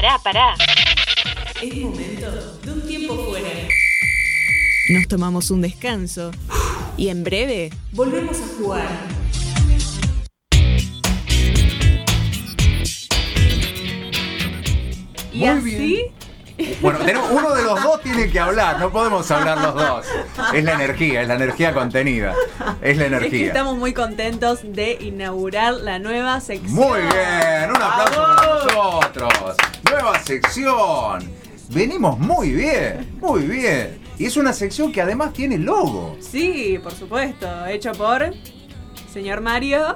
Pará, pará. Es momento de un tiempo fuera. Nos tomamos un descanso y en breve Volvemos a jugar. y Muy así bien. Bueno, tenemos- uno de los dos tiene que hablar, no podemos hablar los dos. Es la energía, es la energía contenida. Es la es que energía. estamos muy contentos de inaugurar la nueva sección. Muy bien, un aplauso para nosotros. Nueva sección. Venimos muy bien, muy bien. Y es una sección que además tiene logo. Sí, por supuesto, hecho por señor Mario.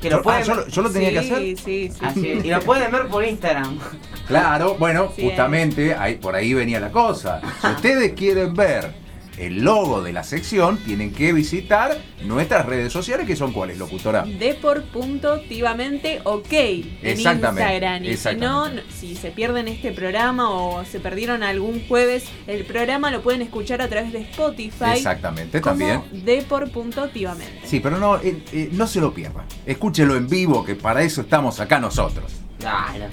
Que lo Yo- pueden ah, yo, lo- yo lo tenía sí, que hacer. Sí, sí, Así es. Y lo pueden ver por Instagram. Claro, bueno, Sí, justamente ahí, por ahí venía la cosa. Si ustedes quieren ver el logo de la sección, tienen que visitar nuestras redes sociales, que son cuáles, locutora. Depor.tivamente ok en Exactamente, Instagram. Y si no, exactamente. no- si se pierden este programa o se perdieron algún jueves, el programa lo pueden escuchar a través de Spotify. Exactamente, como también. Depor.tivamente. Sí, pero no, eh, eh, no se lo pierdan. Escúchelo en vivo, que para eso estamos acá nosotros. Claro.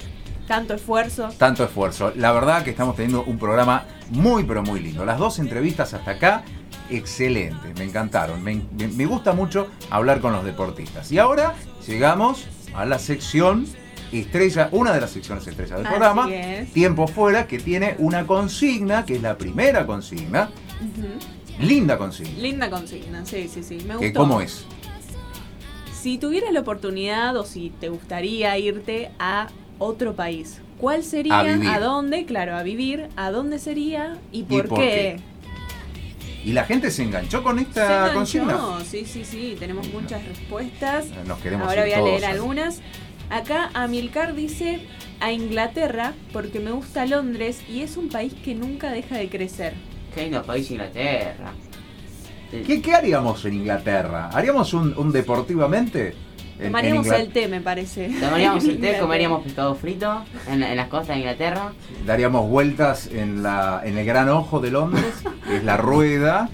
Tanto esfuerzo. Tanto esfuerzo. La verdad que estamos teniendo un programa muy, pero muy lindo. Las dos entrevistas hasta acá, excelentes, me encantaron. Me, me- me gusta mucho hablar con los deportistas. Y ahora llegamos a la sección estrella, una de las secciones estrellas del Así programa, es. Tiempo Fuera, que tiene una consigna, que es la primera consigna. Linda consigna. Linda consigna, sí, sí, sí. Me gustó. ¿Cómo es? Si tuvieras la oportunidad o si te gustaría irte a otro país, ¿cuál sería? A dónde? Claro, a vivir. ¿A dónde sería? ¿Y por, por qué? Y la gente se enganchó con Se esta enganchó, consigna. Sí, sí, sí. Tenemos muchas respuestas. Nos queremos Ahora voy a leer algunas. Acá Amilcar dice a Inglaterra porque me gusta Londres y es un país que nunca deja de crecer. Qué lindo país Inglaterra. ¿Qué, qué haríamos en Inglaterra? ¿Haríamos un, un deportivamente? En- en Tomaríamos el té, me parece. Tomaríamos el té, comeríamos pescado frito en, en las costas de Inglaterra. Daríamos vueltas en, la, en el gran ojo de Londres, que es la rueda.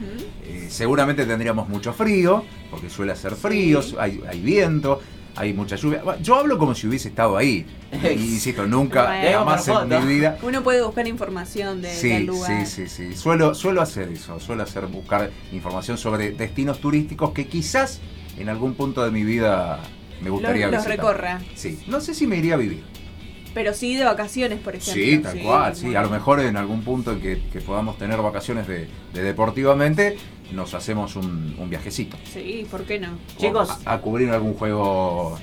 Eh, seguramente tendríamos mucho frío, porque suele hacer frío, Sí. hay, hay viento, hay mucha lluvia. Yo hablo como si hubiese estado ahí. Y insisto, nunca, Bueno. jamás en Foto. mi vida. Uno puede buscar información de, Sí, del lugar. sí, sí, sí. Suelo, suelo hacer eso, suelo hacer buscar información sobre destinos turísticos que quizás en algún punto de mi vida me gustaría Los- los visitar. recorra. Sí, no sé si me iría a vivir. Pero sí de vacaciones, por ejemplo. Sí, tal cual, sí. A lo mejor en algún punto en que, que podamos tener vacaciones de, de deportivamente, nos hacemos un, un viajecito. Sí, ¿por qué no? Chicos. A, a cubrir algún juego.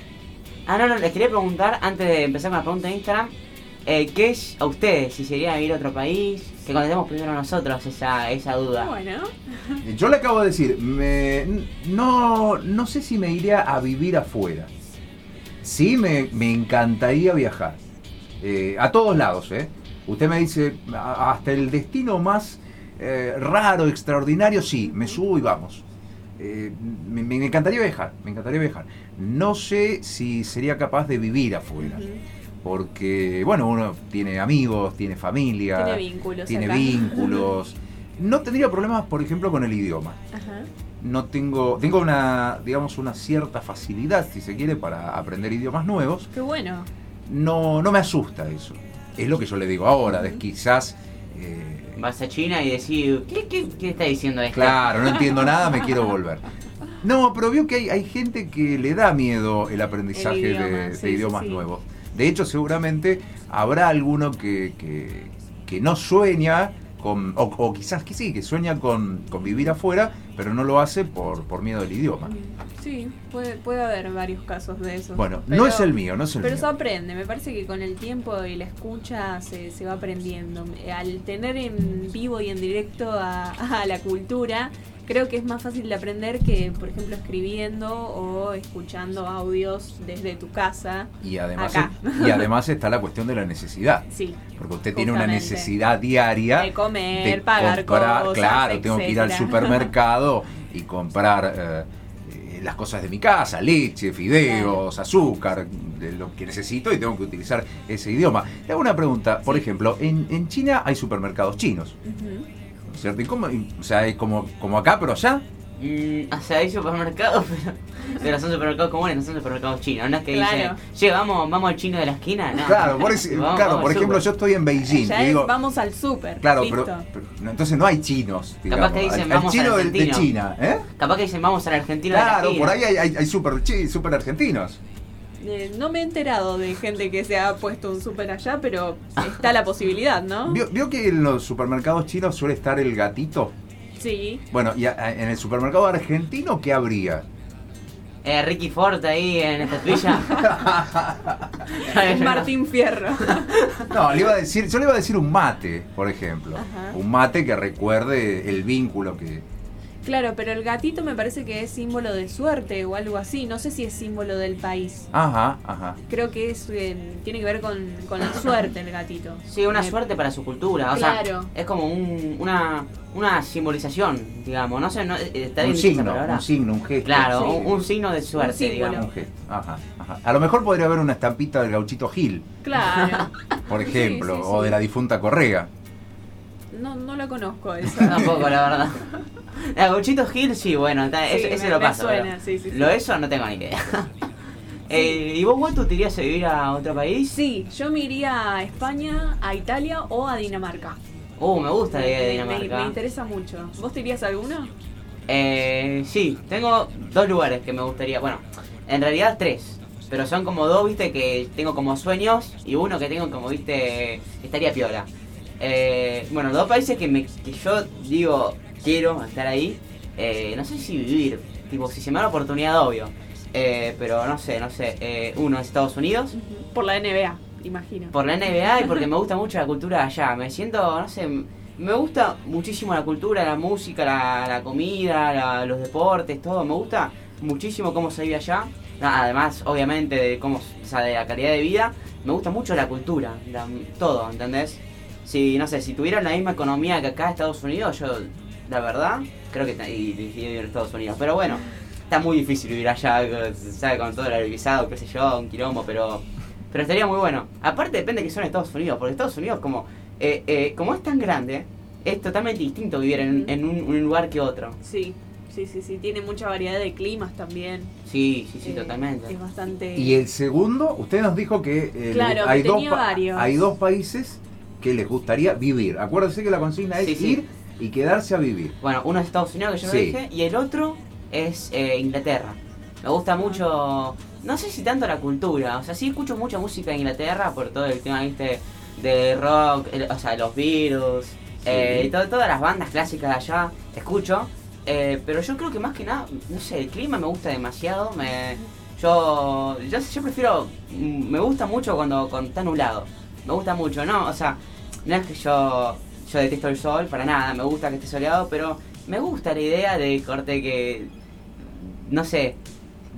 Ah, no, no, les quería preguntar, antes de empezar con la pregunta de Instagram, eh, ¿qué es a ustedes? Si sería vivir a otro país, que contestemos primero nosotros esa, esa duda. Bueno, Yo le acabo de decir, me- no, no sé si me iría a vivir afuera. Sí, me, me encantaría viajar. Eh, a todos lados, ¿eh? Usted me dice, "A- hasta el destino más eh, raro, extraordinario, sí, me subo y vamos. Eh, me, me encantaría viajar, me encantaría viajar. No sé si sería capaz de vivir afuera. Porque, bueno, uno tiene amigos, tiene familia, Tiene vínculos tiene acá. vínculos. No tendría problemas, por ejemplo, con el idioma. Ajá. No tengo, tengo una, digamos, una cierta facilidad, si se quiere, para aprender idiomas nuevos. Qué bueno. No, no me asusta eso. Es lo que yo le digo ahora, de quizás, eh, Vas a China y decís, ¿qué, qué, qué está diciendo esto? claro, no entiendo nada, me quiero volver. No, pero veo que hay, hay gente que le da miedo el aprendizaje El idioma, de, de sí, sí, idiomas sí. nuevos. De hecho, seguramente habrá alguno que, que- que no sueña con, o, o quizás que sí, que sueña con, con vivir afuera, pero no lo hace por, por miedo al idioma. Sí, puede, puede haber varios casos de eso. Bueno, Pero- no es el mío, no es el Pero mío. se aprende, me parece que con el tiempo y la escucha se, se va aprendiendo. Al tener en vivo y en directo a, a la cultura, creo que es más fácil de aprender que, por ejemplo, escribiendo o escuchando audios desde tu casa. Y además, Acá. y además está la cuestión de la necesidad. Sí, Porque usted tiene una necesidad diaria de comer, de pagar comprar, cosas. claro, tengo que ir al supermercado y comprar eh, eh, las cosas de mi casa, leche, fideos, azúcar, de lo que necesito y tengo que utilizar ese idioma. Le hago una pregunta, por ejemplo, en, en China hay supermercados chinos, Ujú. ¿Cierto? ¿Y cómo, y- o sea, es como, como acá, pero allá. Mm, o sea, hay supermercados, pero, pero son supermercados comunes, no son supermercados chinos. No es que Claro. dicen, che, vamos, vamos al chino de la esquina. No. Claro, por, ese- Vamos- claro, vamos por ejemplo, súper. yo estoy en Beijing Ya y es, digo, vamos al súper. claro, pero, pero- no, entonces no hay chinos, digamos. que dicen, Al- al vamos chino al de, de. China, ¿eh? Capaz que dicen, vamos al argentino de la Claro, esquina. por ahí hay, hay, hay super, super argentinos. Eh, no me he enterado de gente que se ha puesto un súper allá, pero está la posibilidad, ¿no? ¿Vio, vio que en los supermercados chinos suele estar el gatito? Sí. Bueno, y a- a- en el supermercado argentino, ¿qué habría? Eh, Ricky Ford ahí en esta tuya. Es Martín Fierro. No, le iba a decir, yo le iba a decir un mate, por ejemplo. Ajá. Un mate que recuerde el vínculo que. Claro, pero el gatito me parece que es símbolo de suerte o algo así. No sé si es símbolo del país. Ajá, ajá. Creo que es eh, tiene que ver con, con la suerte el gatito. Sí, una suerte para su cultura. O Claro. sea, es como un, una, una simbolización, digamos. No sé, no, eh, está Un signo, un signo, un gesto. Claro, Sí. un, un signo de suerte, símbolo. digamos. Un gesto. Ajá, ajá. A lo mejor podría haber una estampita del gauchito Gil, Claro. por Sí, ejemplo, sí, o de la difunta Correa. No, no la conozco esa. Tampoco, la verdad. La Gauchito Gil, sí, bueno, está- Sí, ese, lo paso. suena, sí, sí, sí. Lo eso no tengo ni idea. Eh, ¿Y vos, Guato, te irías a vivir a otro país? Sí, yo me iría a España, a Italia o a Dinamarca. Uh, me gusta la idea de Me- me- Dinamarca. Me, interesa mucho. ¿Vos te irías a alguno? Eh, sí, tengo dos lugares que me gustaría. Bueno, en realidad tres. Pero son como dos, viste, que tengo como sueños y uno que tengo como, viste, estaría piola. Eh, bueno, dos países que, me, que yo digo, quiero estar ahí. Eh, no sé si vivir, tipo, si se me da la oportunidad, obvio. Eh, pero no sé, no sé. Eh, uno es Estados Unidos, Por la NBA, imagino. por la NBA y porque me gusta mucho la cultura allá. Me siento, no sé, me gusta muchísimo la cultura, la música, la, la comida, la- los deportes, todo. Me gusta muchísimo cómo se vive allá. Ah, Además, obviamente, de cómo, o sea, de la calidad de vida. Me gusta mucho la cultura, la- todo, ¿entendés? Si, no sé, si tuvieran la misma economía que acá Estados Unidos, yo, la verdad, creo que y, y vivir en Estados Unidos. Pero bueno, está muy difícil vivir allá, ¿sabes? Con todo el visado, qué sé yo, un quilombo, pero pero estaría muy bueno. Aparte depende que son Estados Unidos, porque Estados Unidos como eh, eh, como es tan grande, es totalmente distinto vivir en, en un, un lugar que otro. Sí, sí, sí, sí. Tiene mucha variedad de climas también. Sí, sí, sí, Eh, totalmente. Es bastante. Y el segundo, usted nos dijo que eh, Claro, hay, que dos varios. hay dos países que les gustaría vivir. Acuérdese que la consigna es Sí, sí. Y quedarse a vivir. Bueno, uno es Estados Unidos, que yo Sí. lo dije, y el otro es eh, Inglaterra. Me gusta mucho, no sé si tanto la cultura, o sea, sí escucho mucha música de Inglaterra por todo el tema, viste, de rock, el- o sea, los eh, Sí. y to- todas las bandas clásicas de allá, escucho. eh, pero yo creo que más que nada, no sé, el clima me gusta demasiado, me, yo, yo, yo prefiero, mm, me gusta mucho cuando, cuando está nublado, me gusta mucho, ¿no? O sea, no es que yo, yo detesto el sol, para nada, me gusta que esté soleado, pero me gusta la idea de corte que, no sé,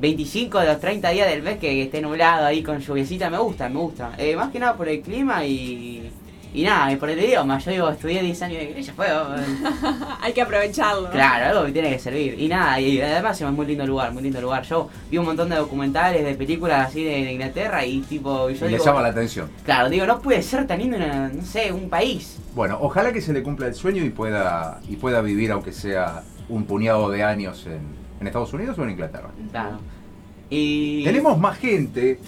25 de los 30 días del mes que esté nublado ahí con lluviecita, me gusta, me gusta. Eh, más que nada por el clima y, y nada, y por el idioma. Yo digo, estudié 10 años de inglés, ya fue. Hay que aprovecharlo. Claro, algo que tiene que servir. Y nada, y además es muy lindo lugar, muy lindo lugar. Yo vi un montón de documentales, de películas así de, de Inglaterra y tipo, y yo y le llama la atención. claro, digo, no puede ser tan lindo, una- no sé, un país. Bueno, ojalá que se le cumpla el sueño y pueda, y pueda vivir, aunque sea un puñado de años en, en Estados Unidos o en Inglaterra. Claro. Y... Tenemos más gente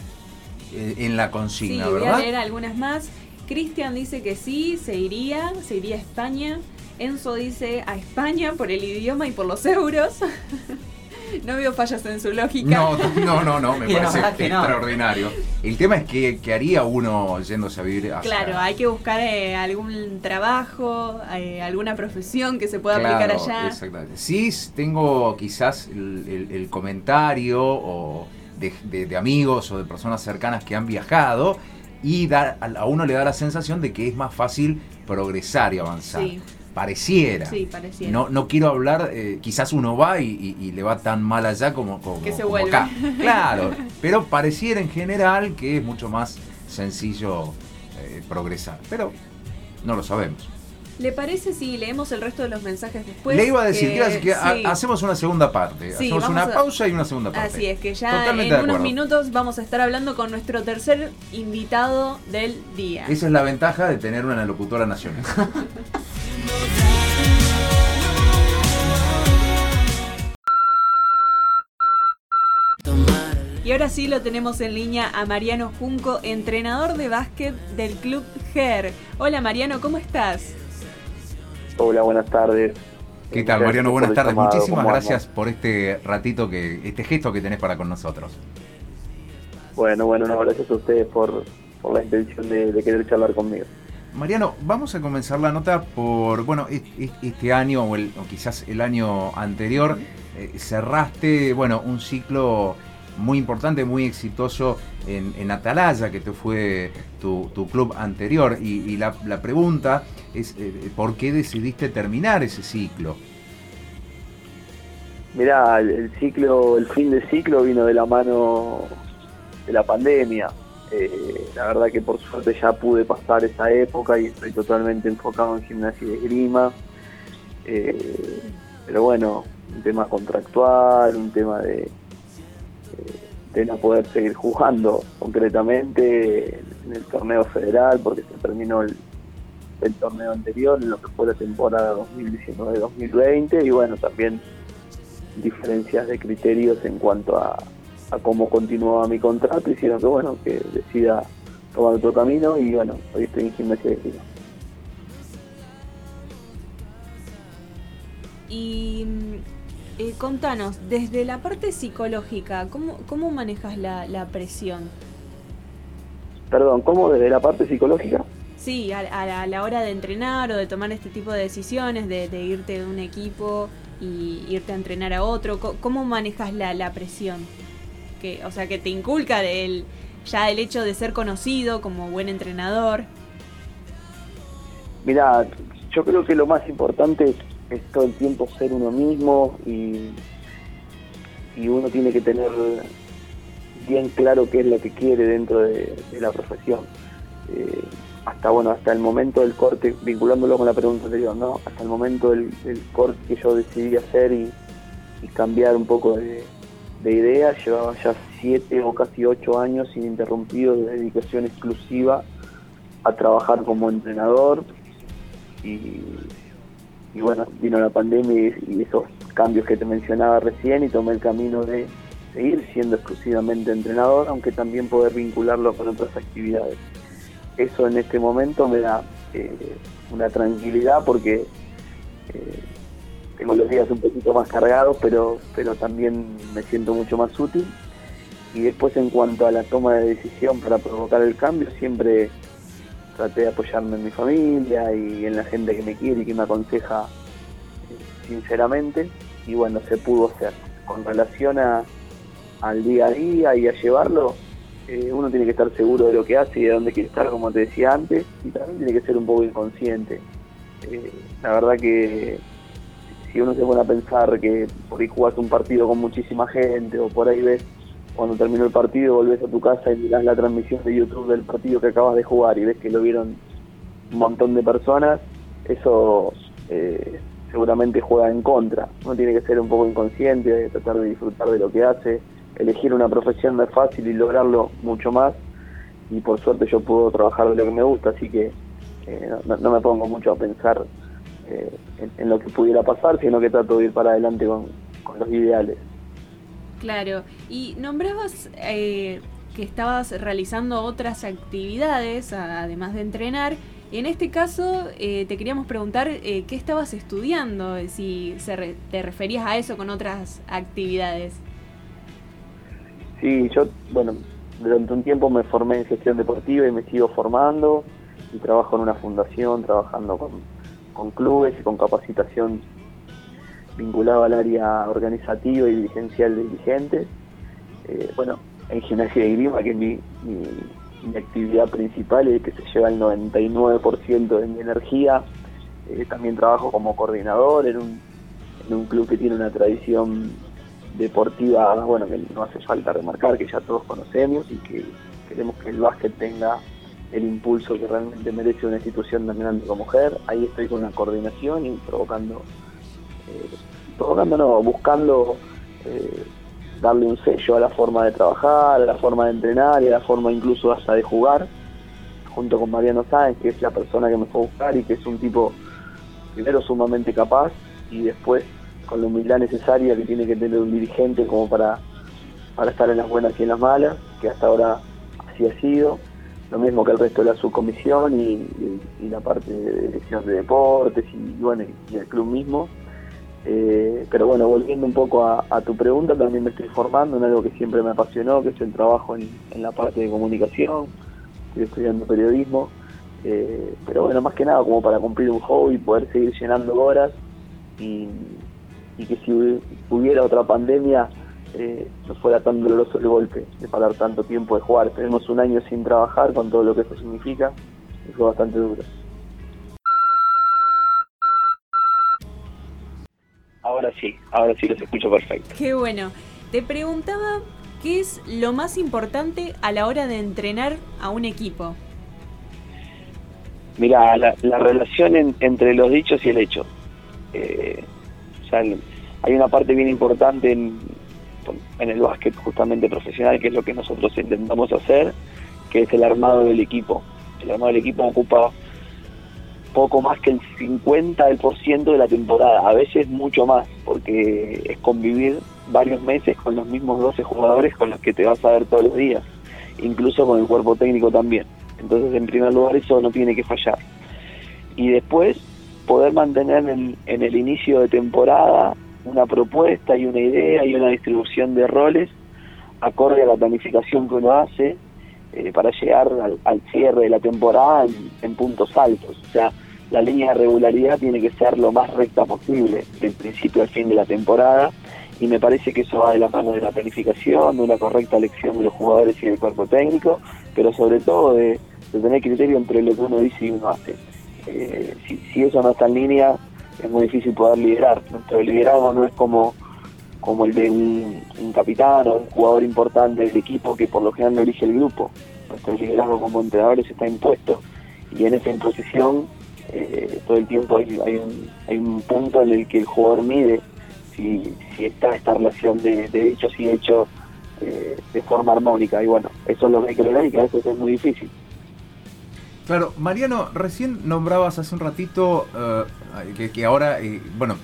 eh, en la Sí, consigna, voy a ¿verdad? leer algunas más. Cristian dice que sí, se iría, se iría a España. Enzo dice a España por el idioma y por los euros. no veo fallas en su lógica. No, no, no, no, me parece no. extraordinario. El tema es que, que haría uno yéndose a vivir hacia- Claro, hay que buscar eh, algún trabajo, eh, alguna profesión que se pueda Claro, aplicar allá. Exactamente. Sí, tengo quizás el, el- el comentario o de, de- de amigos o de personas cercanas que han viajado y da- a uno le da la sensación de que es más fácil progresar y avanzar. Sí. Pareciera. Sí, pareciera. No, no quiero hablar, eh, quizás uno va y, y- y le va tan mal allá como, como, Que se como acá. Claro, pero pareciera en general que es mucho más sencillo eh, progresar. Pero no lo sabemos. ¿Le parece si leemos el resto de los mensajes después? Le iba a decir, eh, que, hacemos una segunda parte. Hacemos una pausa y una segunda parte. Así es, que ya en unos minutos vamos a estar hablando con nuestro tercer invitado del día. Esa es la ventaja de tener una locutora nacional. Y ahora sí lo tenemos en línea a Mariano Junco, entrenador de básquet del Club GER. Hola Mariano, ¿cómo estás? Hola, buenas tardes. ¿Qué tal, Mariano? Buenas tardes. Muchísimas gracias por este ratito, que este gesto que tenés para con nosotros. Bueno, bueno, no, gracias a ustedes por, la intención de, querer charlar conmigo. Mariano, vamos a comenzar la nota por, bueno, este año o, quizás el año anterior eh, cerraste, bueno, un ciclo muy importante, muy exitoso en, Atalaya, que te fue tu, club anterior. Y, la, pregunta es, eh, ¿por qué decidiste terminar ese ciclo? Mirá, el, ciclo, el fin de ciclo vino de la mano de la pandemia. Eh, la verdad que por suerte ya pude pasar esa época y estoy totalmente enfocado en gimnasia y esgrima. Eh, pero bueno, un tema contractual, un tema de, de no poder seguir jugando concretamente en el torneo federal porque se terminó el, torneo anterior en lo que fue la temporada 2019-2020 y bueno, también diferencias de criterios en cuanto a, cómo continuaba mi contrato hicieron que bueno, que decida tomar otro camino y bueno, hoy estoy en gimnasia de Y eh, contanos, desde la parte psicológica, ¿cómo, cómo manejas la, la presión? Perdón, ¿cómo desde la parte psicológica? Sí, a, la hora de entrenar o de tomar este tipo de decisiones, de, irte de un equipo y irte a entrenar a otro, ¿cómo manejas la, la presión? Que, o sea, que te inculca del, ya el hecho de ser conocido como buen entrenador. Mira, yo creo que lo más importante es todo el tiempo ser uno mismo y, y uno tiene que tener bien claro qué es lo que quiere dentro de, la profesión. Eh, hasta bueno, hasta el momento del corte, vinculándolo con la pregunta anterior, ¿no? Hasta el momento del, corte que yo decidí hacer y, cambiar un poco de, de, idea, llevaba ya siete o casi ocho años ininterrumpidos de dedicación exclusiva a trabajar como entrenador y y bueno, vino la pandemia y, esos cambios que te mencionaba recién y tomé el camino de seguir siendo exclusivamente entrenador, aunque también poder vincularlo con otras actividades. Eso en este momento me da eh, una tranquilidad porque eh, tengo los días un poquito más cargados, pero, pero también me siento mucho más útil. Y después en cuanto a la toma de decisión para provocar el cambio, siempre traté de apoyarme en mi familia y en la gente que me quiere y que me aconseja sinceramente y bueno, se pudo hacer. Con relación a, al día a día y a llevarlo, eh, uno tiene que estar seguro de lo que hace y de dónde quiere estar, como te decía antes, y también tiene que ser un poco inconsciente. Eh, la verdad que si uno se pone a pensar que por ahí jugás un partido con muchísima gente o por ahí ves cuando terminó el partido volvés a tu casa y mirás la transmisión de YouTube del partido que acabas de jugar y ves que lo vieron un montón de personas, eso eh, seguramente juega en contra. Uno tiene que ser un poco inconsciente, tratar de disfrutar de lo que hace. Elegir una profesión no es fácil y lograrlo mucho más. Y por suerte yo puedo trabajar de lo que me gusta, así que eh, no, me pongo mucho a pensar eh, en, lo que pudiera pasar, sino que trato de ir para adelante con los ideales. Claro, y nombrabas eh, que estabas realizando otras actividades, además de entrenar. En este caso, eh, te queríamos preguntar eh, qué estabas estudiando, si te referías a eso con otras actividades. Sí, yo, bueno, durante un tiempo me formé en gestión deportiva y me sigo formando y trabajo en una fundación, trabajando con, con clubes y con capacitación vinculado al área organizativa y dirigencial de dirigentes. Eh, bueno, en gimnasia de grima, que es mi, mi, actividad principal y que se lleva el 99% de mi energía. Eh, también trabajo como coordinador en un, club que tiene una tradición deportiva, bueno, que no hace falta remarcar, que ya todos conocemos y que queremos que el básquet tenga el impulso que realmente merece una institución tan como mujer. Ahí estoy con la coordinación y provocando eh, no, buscando eh, darle un sello a la forma de trabajar, a la forma de entrenar y a la forma incluso hasta de jugar, junto con Mariano Sáenz, que es la persona que me fue a buscar y que es un tipo primero sumamente capaz y después con la humildad necesaria que tiene que tener un dirigente como para para estar en las buenas y en las malas, que hasta ahora así ha sido. Lo mismo que el resto de la subcomisión y, y, la parte de dirección de deportes y, bueno, y el club mismo. Eh, pero bueno, volviendo un poco a, tu pregunta, también me estoy formando en algo que siempre me apasionó, que es el trabajo en, la parte de comunicación. Estoy estudiando periodismo. Eh, pero bueno, más que nada como para cumplir un hobby, poder seguir llenando horas y, que si hubiera otra pandemia eh, no fuera tan doloroso el golpe de parar tanto tiempo de jugar. Tenemos un año sin trabajar con todo lo que eso significa y fue bastante duro. Ahora sí, ahora sí los escucho perfecto. Qué bueno. Te preguntaba qué es lo más importante a la hora de entrenar a un equipo. Mira, la, relación entre los dichos y el hecho. Eh, hay una parte bien importante en, en el básquet justamente profesional, que es lo que nosotros intentamos hacer, que es el armado del equipo. El armado del equipo ocupa poco más que el 50% de la temporada, a veces mucho más, porque es convivir varios meses con los mismos 12 jugadores con los que te vas a ver todos los días, incluso con el cuerpo técnico también. Entonces, en primer lugar, eso no tiene que fallar. Y después, poder mantener en, en el inicio de temporada una propuesta y una idea y una distribución de roles acorde a la planificación que uno hace eh, para llegar al, cierre de la temporada en, puntos altos. O sea, la línea de regularidad tiene que ser lo más recta posible, del principio al fin de la temporada, y me parece que eso va de la mano de la planificación, de una correcta elección de los jugadores y del cuerpo técnico, pero sobre todo de, tener criterio entre lo que uno dice y uno hace. Eh, si, si eso no está en línea, es muy difícil poder liderar. Nuestro liderazgo no es como, como el de un, capitán o un jugador importante del equipo que por lo general no elige el grupo. Nuestro liderazgo como entrenadores está impuesto y en esa imposición eh, todo el tiempo hay, hay, un, hay un punto en el que el jugador mide si, está esta relación de, hechos y hechos eh, de forma armónica. Y bueno, eso es lo que hay que lograr y que a veces es muy difícil. Claro, Mariano, recién nombrabas hace un ratito eh, que, ahora, eh, bueno,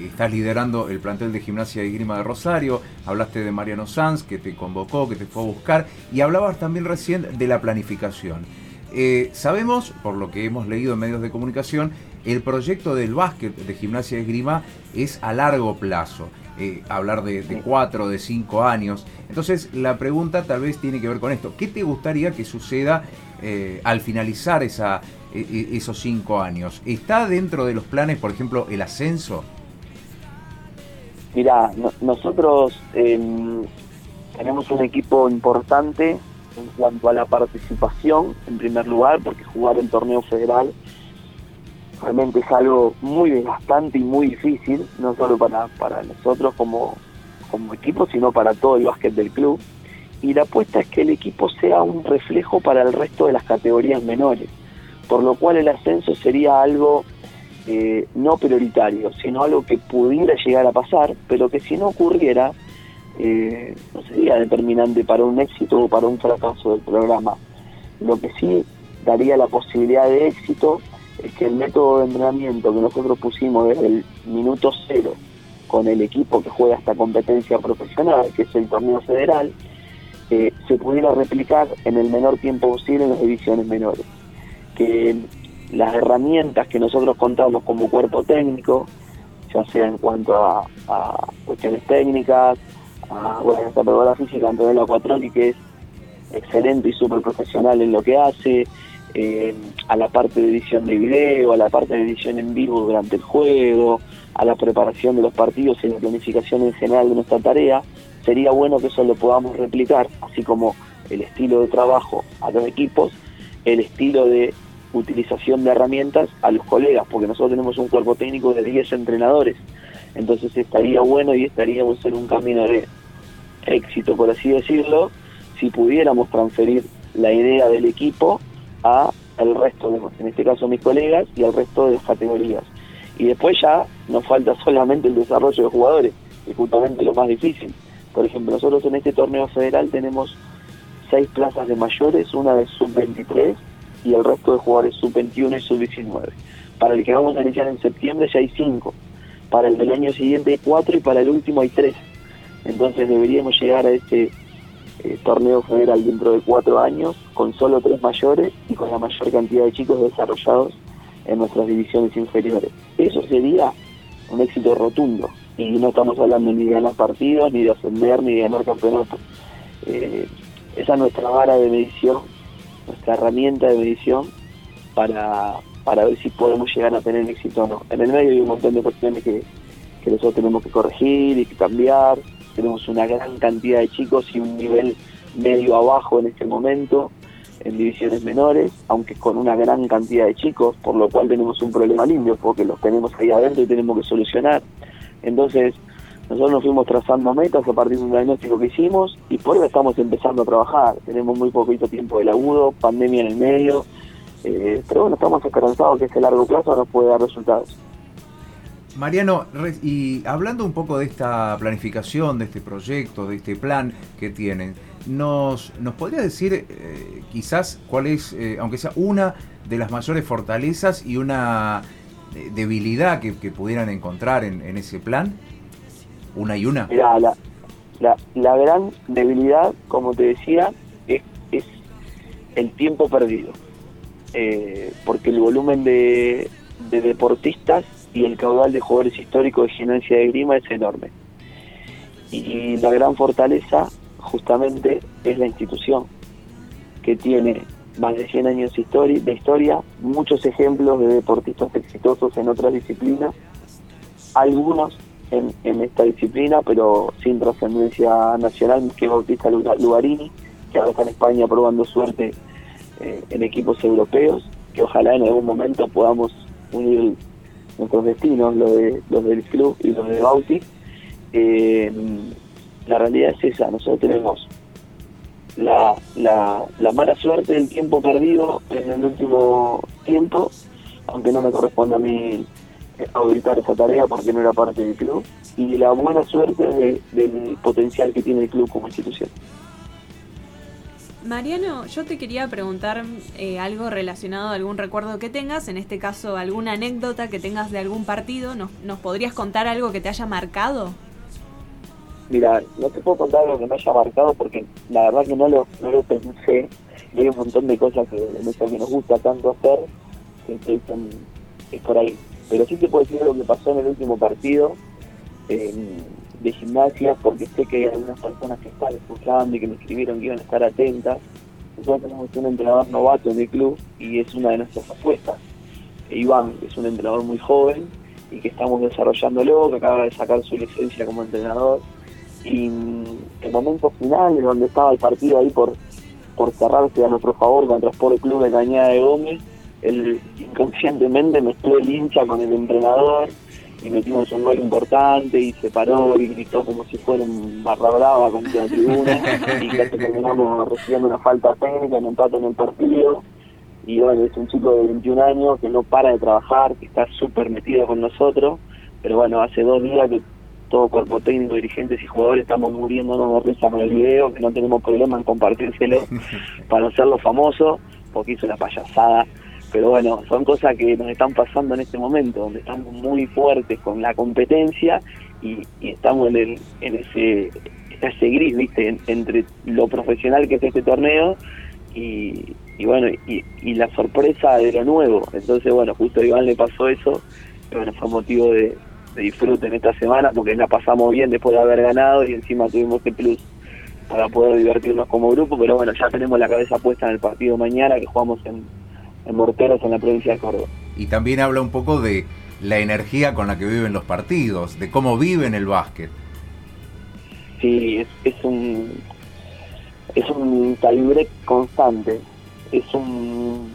estás liderando el plantel de gimnasia y grima de Rosario, hablaste de Mariano Sanz, que te convocó, que te fue a buscar, y hablabas también recién de la planificación. Eh, sabemos, por lo que hemos leído en medios de comunicación, el proyecto del básquet de gimnasia y grima es a largo plazo. hablar de, de cuatro, de cinco años. Entonces la pregunta tal vez tiene que ver con esto. ¿Qué te gustaría que suceda eh, al finalizar esa, e, e, esos cinco años? ¿Está dentro de los planes, por ejemplo, el ascenso? Mira, nosotros em, tenemos un equipo importante en cuanto a la participación, en primer lugar, porque jugar en torneo federal realmente es algo muy desgastante y muy difícil, no solo para, para nosotros como, como equipo, sino para todo el básquet del club. Y la apuesta es que el equipo sea un reflejo para el resto de las categorías menores, por lo cual el ascenso sería algo eh, no prioritario, sino algo que pudiera llegar a pasar, pero que si no ocurriera, eh, no sería determinante para un éxito o para un fracaso del programa. Lo que sí daría la posibilidad de éxito es que el método de entrenamiento que nosotros pusimos desde el minuto cero con el equipo que juega esta competencia profesional, que es el torneo federal, se pudiera replicar en el menor tiempo posible en las divisiones menores. Que las herramientas que nosotros contamos como cuerpo técnico, ya sea en cuanto a, cuestiones técnicas, a bueno, esta preparadora física Antonella Cuatroni, que es excelente y súper profesional en lo que hace, eh, a la parte de edición de video, a la parte de edición en vivo durante el juego, a la preparación de los partidos y la planificación en general de nuestra tarea, sería bueno que eso lo podamos replicar, así como el estilo de trabajo a los equipos, el estilo de utilización de herramientas a los colegas, porque nosotros tenemos un cuerpo técnico de 10 entrenadores, entonces estaría bueno y estaríamos en un camino de éxito, por así decirlo, si pudiéramos transferir la idea del equipo a el resto, de, en este caso mis colegas, y al resto de las categorías. Y después ya nos falta solamente el desarrollo de jugadores, que es justamente lo más difícil. Por ejemplo, nosotros en este torneo federal tenemos seis plazas de mayores, una de sub-23 y el resto de jugadores sub-21 y sub-19. Para el que vamos a iniciar en septiembre ya hay cinco. Para el del año siguiente hay cuatro y para el último hay tres. Entonces deberíamos llegar a ese eh, torneo federal dentro de cuatro años con solo tres mayores y con la mayor cantidad de chicos desarrollados en nuestras divisiones inferiores. Eso sería un éxito rotundo y no estamos hablando ni de ganar partidos, ni de ascender, ni de ganar campeonatos. Eh, esa es nuestra vara de medición, nuestra herramienta de medición para, para ver si podemos llegar a tener éxito o no. En el medio hay un montón de cuestiones que, que nosotros tenemos que corregir y que cambiar. Tenemos una gran cantidad de chicos y un nivel medio abajo en este momento en divisiones menores, aunque con una gran cantidad de chicos, por lo cual tenemos un problema limpio, porque los tenemos ahí adentro y tenemos que solucionar. Entonces, nosotros nos fuimos trazando metas a partir de un diagnóstico que hicimos y por eso estamos empezando a trabajar. Tenemos muy poquito tiempo del agudo, pandemia en el medio, eh, pero bueno, estamos esperanzados que ese largo plazo nos puede dar resultados. Mariano, y hablando un poco de esta planificación, de este proyecto, de este plan que tienen, ¿nos, nos podría decir eh, quizás cuál es, eh, aunque sea una de las mayores fortalezas y una debilidad que, pudieran encontrar en, ese plan? Una y una. La, la, la, gran debilidad, como te decía, es, es el tiempo perdido. Eh, porque el volumen de, de, deportistas y el caudal de jugadores históricos de gimnasia de grima es enorme. Y la gran fortaleza justamente es la institución, que tiene más de 100 años de historia, muchos ejemplos de deportistas exitosos en otras disciplinas, algunos en, esta disciplina, pero sin trascendencia nacional, que Bautista Lugarini, que ahora está en España probando suerte eh, en equipos europeos, que ojalá en algún momento podamos unir nuestros destinos, los, de, los del club y los de Bauti. Eh, la realidad es esa, nosotros tenemos la, la, la, mala suerte del tiempo perdido en el último tiempo, aunque no me corresponde a mí eh, auditar esa tarea porque no era parte del club, y la buena suerte del potencial que tiene el club como institución. Mariano, yo te quería preguntar eh, algo relacionado a algún recuerdo que tengas, en este caso alguna anécdota que tengas de algún partido. ¿Nos, podrías contar algo que te haya marcado? Mira, no te puedo contar lo que me haya marcado porque la verdad que no lo, no lo pensé y hay un montón de cosas que, que nos gusta tanto hacer que, es por ahí. Pero sí te puedo decir lo que pasó en el último partido de gimnasia porque sé que hay algunas personas que están escuchando y que me escribieron que iban a estar atentas. Nosotros tenemos un entrenador novato en el club y es una de nuestras apuestas. Iván, que es un entrenador muy joven y que estamos desarrollándolo, que acaba de sacar su licencia como entrenador y el momento final, donde estaba el partido ahí por, por cerrarse a nuestro favor contra Sport Club de Cañada de Gómez, él inconscientemente mezcló el hincha con el entrenador y metimos un gol importante y se paró y gritó como si fuera un barra brava contra la tribuna y casi terminamos recibiendo una falta técnica, un empate en el partido y bueno, es un chico de 21 años que no para de trabajar, que está súper metido con nosotros, pero bueno, hace dos días que todo cuerpo técnico, dirigentes y jugadores estamos muriéndonos de risa con el video, que no tenemos problema en compartírselo para hacerlo famoso, porque hizo una payasada. Pero bueno, son cosas que nos están pasando en este momento, donde estamos muy fuertes con la competencia y, estamos en, el, en ese, gris, ¿viste? entre lo profesional que es este torneo y, bueno, y, la sorpresa de lo nuevo. Entonces, bueno, justo a Iván le pasó eso, pero bueno, fue motivo de, disfruten esta semana porque la pasamos bien después de haber ganado y encima tuvimos el plus para poder divertirnos como grupo, pero bueno, ya tenemos la cabeza puesta en el partido mañana que jugamos en, en Morteros en la provincia de Córdoba. Y también habla un poco de la energía con la que viven los partidos, de cómo viven el básquet. Sí, es, es un es un calibre constante, es un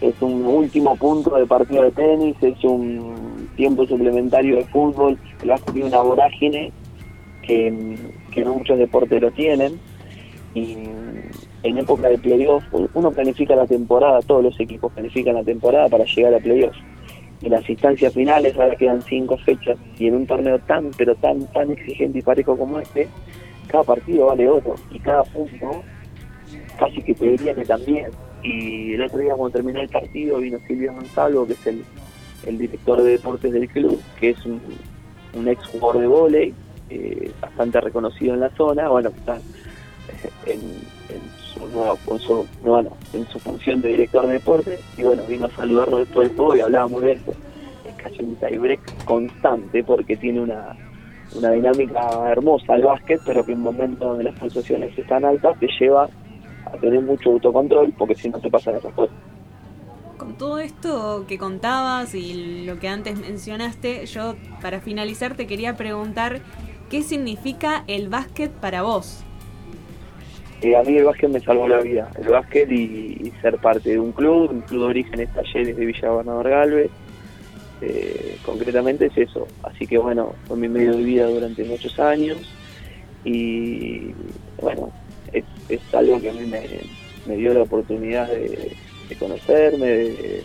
es un último punto de partido de tenis, es un tiempo suplementario de fútbol, que ha tenido una vorágine que, que no muchos deportes lo tienen. Y en época de playoff, uno planifica la temporada, todos los equipos planifican la temporada para llegar a playoff. En las instancias finales, ahora quedan cinco fechas, y en un torneo tan, pero tan, tan exigente y parejo como este, cada partido vale otro, y cada punto casi que te diría que también. Y el otro día cuando terminó el partido vino Silvio Gonzalo, que es el el director de deportes del club, que es un, ex jugador de vóley, eh, bastante reconocido en la zona, bueno, está en, en su, función de director de deporte, y bueno, vino a saludarlo después de todo y hablábamos de esto. Es casi un tiebreak constante porque tiene una, una dinámica hermosa el básquet, pero que en momentos donde las pulsaciones están altas te lleva a tener mucho autocontrol porque si no te pasan esas cosas. Con todo esto que contabas y lo que antes mencionaste, yo para finalizar te quería preguntar qué significa el básquet para vos. Eh, a mí el básquet me salvó la vida, el básquet y, ser parte de un club, un club de orígenes talleres de Villa Bernador Galvez, eh, concretamente es eso. Así que bueno, fue mi medio de vida durante muchos años. Y bueno, es, algo que a mí me, dio la oportunidad de, conocerme, de,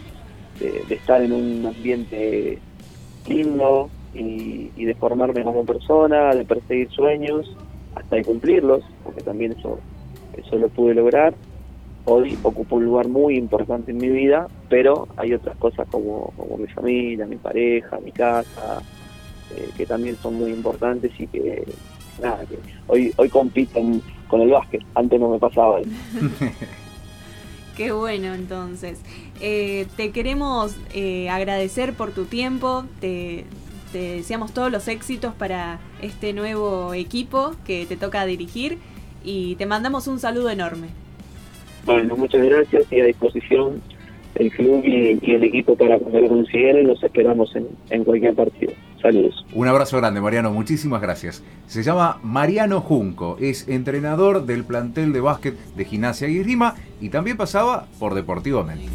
estar en un ambiente lindo y, y de formarme como persona, de perseguir sueños, hasta de cumplirlos, porque también eso, eso lo pude lograr hoy ocupo un lugar muy importante en mi vida, pero hay otras cosas como, mi familia, mi pareja, mi casa, eh, que también son muy importantes y que, nada, que hoy, hoy compiten con el básquet, antes no me pasaba eso. Qué bueno entonces. Eh, te queremos eh, agradecer por tu tiempo, te deseamos todos los éxitos para este nuevo equipo que te toca dirigir y te mandamos un saludo enorme. Bueno, muchas gracias y a disposición el club y, el equipo para cuando lo consideren. Los esperamos en, en, cualquier partido. Saludos. Un abrazo grande, Mariano. Muchísimas gracias. Se llama Mariano Junco. Es entrenador del plantel de básquet de Gimnasia y Rima y también pasaba por Deportivo Mente.